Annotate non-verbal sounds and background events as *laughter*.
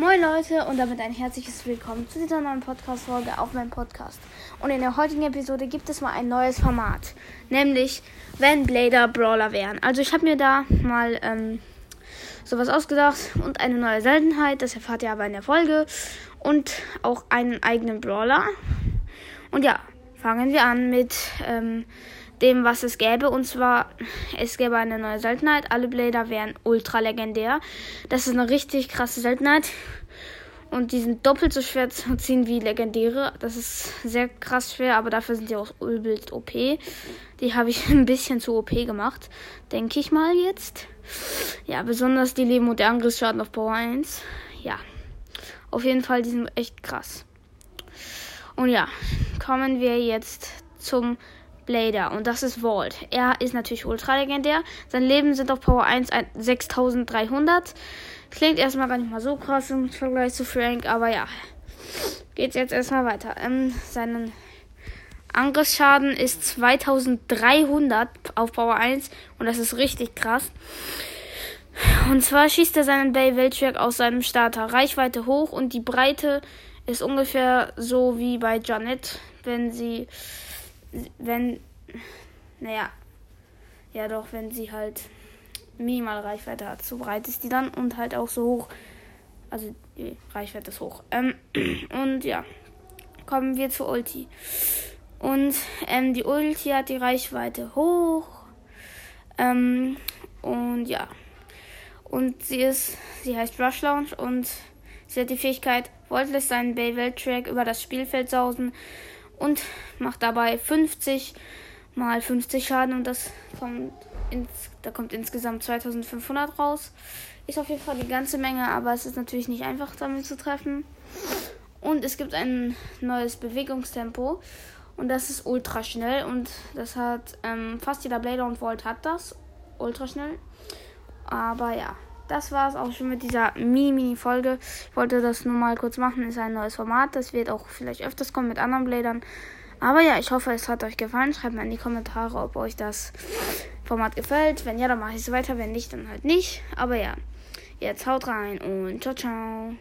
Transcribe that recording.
Moin Leute und damit ein herzliches Willkommen zu dieser neuen Podcast-Folge auf meinem Podcast. Und in der heutigen Episode gibt es mal ein neues Format, nämlich wenn Blader Brawler wären. Also ich habe mir da mal ähm, sowas ausgedacht und eine neue Seltenheit, das erfahrt ihr aber in der Folge und auch einen eigenen Brawler. Und ja, fangen wir an mit ähm, dem, was es gäbe. Und zwar, es gäbe eine neue Seltenheit. Alle Blader wären ultra legendär. Das ist eine richtig krasse Seltenheit. Und die sind doppelt so schwer zu ziehen wie legendäre. Das ist sehr krass schwer, aber dafür sind die auch übelst OP. Die habe ich *laughs* ein bisschen zu OP gemacht. Denke ich mal jetzt. Ja, besonders die Leben und der Angriffsschaden auf Power 1. Ja. Auf jeden Fall, die sind echt krass. Und ja, kommen wir jetzt zum Blader und das ist Vault. Er ist natürlich ultra legendär. Sein Leben sind auf Power 1 6300. Klingt erstmal gar nicht mal so krass im Vergleich zu Frank, aber ja. Geht's jetzt erstmal weiter. Ähm, seinen Angriffsschaden ist 2300 auf Power 1 und das ist richtig krass. Und zwar schießt er seinen Bay Welttrack aus seinem Starter Reichweite hoch und die Breite ist ungefähr so wie bei Janet, wenn sie wenn, naja, ja doch, wenn sie halt minimal Reichweite hat. So breit ist die dann und halt auch so hoch. Also die Reichweite ist hoch. Ähm, *clears throat* und ja, kommen wir zu Ulti. Und ähm, die Ulti hat die Reichweite hoch. Ähm, und ja. Und sie ist, sie heißt Rush Launch und sie hat die Fähigkeit, Volt lässt seinen Bay Track über das Spielfeld sausen und macht dabei 50 mal 50 Schaden und das kommt ins, da kommt insgesamt 2500 raus. Ist auf jeden Fall die ganze Menge, aber es ist natürlich nicht einfach damit zu treffen. Und es gibt ein neues Bewegungstempo und das ist ultra schnell und das hat ähm, fast jeder Blader und Volt hat das ultra schnell. Aber ja, das war es auch schon mit dieser Mini-Mini-Folge. Ich wollte das nur mal kurz machen. Ist ein neues Format. Das wird auch vielleicht öfters kommen mit anderen Blädern. Aber ja, ich hoffe, es hat euch gefallen. Schreibt mal in die Kommentare, ob euch das Format gefällt. Wenn ja, dann mache ich es weiter. Wenn nicht, dann halt nicht. Aber ja, jetzt haut rein und ciao, ciao.